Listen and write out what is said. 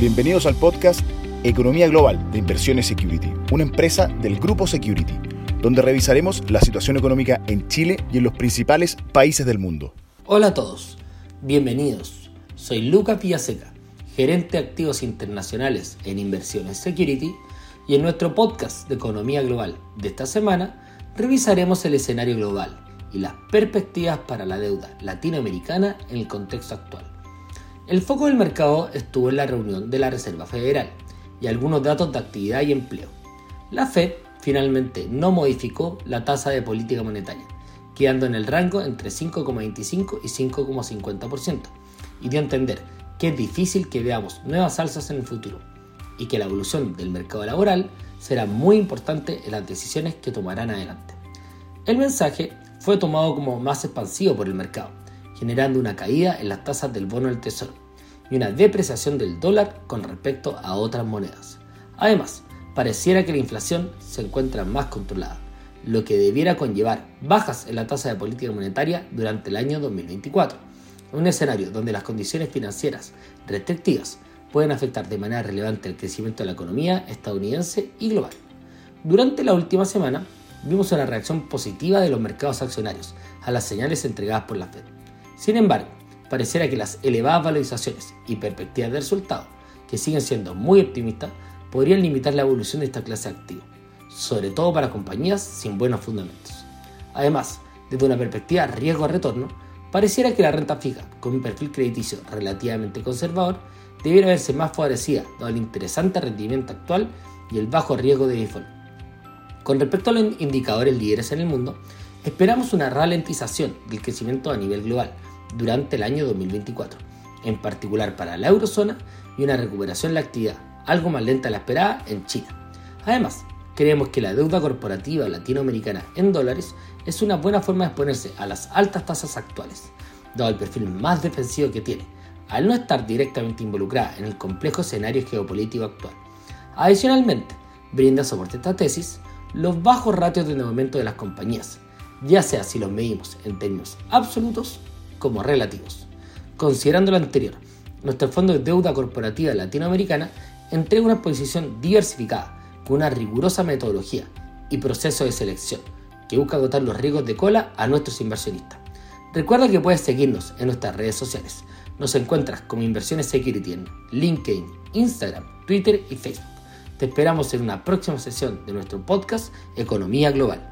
Bienvenidos al podcast Economía Global de Inversiones Security, una empresa del Grupo Security, donde revisaremos la situación económica en Chile y en los principales países del mundo. Hola a todos, bienvenidos. Soy Luca Pillaseca, gerente de activos internacionales en Inversiones Security, y en nuestro podcast de Economía Global de esta semana revisaremos el escenario global y las perspectivas para la deuda latinoamericana en el contexto actual. El foco del mercado estuvo en la reunión de la Reserva Federal y algunos datos de actividad y empleo. La Fed finalmente no modificó la tasa de política monetaria, quedando en el rango entre 5,25 y 5,50%, y dio a entender que es difícil que veamos nuevas alzas en el futuro, y que la evolución del mercado laboral será muy importante en las decisiones que tomarán adelante. El mensaje fue tomado como más expansivo por el mercado, generando una caída en las tasas del bono del tesoro y una depreciación del dólar con respecto a otras monedas. Además, pareciera que la inflación se encuentra más controlada, lo que debiera conllevar bajas en la tasa de política monetaria durante el año 2024, un escenario donde las condiciones financieras restrictivas pueden afectar de manera relevante el crecimiento de la economía estadounidense y global. Durante la última semana, vimos una reacción positiva de los mercados accionarios a las señales entregadas por la Fed. Sin embargo, pareciera que las elevadas valorizaciones y perspectivas de resultados, que siguen siendo muy optimistas, podrían limitar la evolución de esta clase de sobre todo para compañías sin buenos fundamentos. Además, desde una perspectiva riesgo-retorno, pareciera que la renta fija, con un perfil crediticio relativamente conservador, debiera verse más favorecida dado el interesante rendimiento actual y el bajo riesgo de default con respecto a los indicadores líderes en el mundo, esperamos una ralentización del crecimiento a nivel global durante el año 2024, en particular para la eurozona y una recuperación de la actividad algo más lenta de la esperada en China. Además, creemos que la deuda corporativa latinoamericana en dólares es una buena forma de exponerse a las altas tasas actuales, dado el perfil más defensivo que tiene, al no estar directamente involucrada en el complejo escenario geopolítico actual. Adicionalmente, brinda soporte a esta tesis los bajos ratios de endeudamiento de las compañías, ya sea si los medimos en términos absolutos como relativos. Considerando lo anterior, nuestro fondo de deuda corporativa latinoamericana entrega una posición diversificada con una rigurosa metodología y proceso de selección que busca agotar los riesgos de cola a nuestros inversionistas. Recuerda que puedes seguirnos en nuestras redes sociales. Nos encuentras como Inversiones Security en LinkedIn, Instagram, Twitter y Facebook. Te esperamos en una próxima sesión de nuestro podcast Economía Global.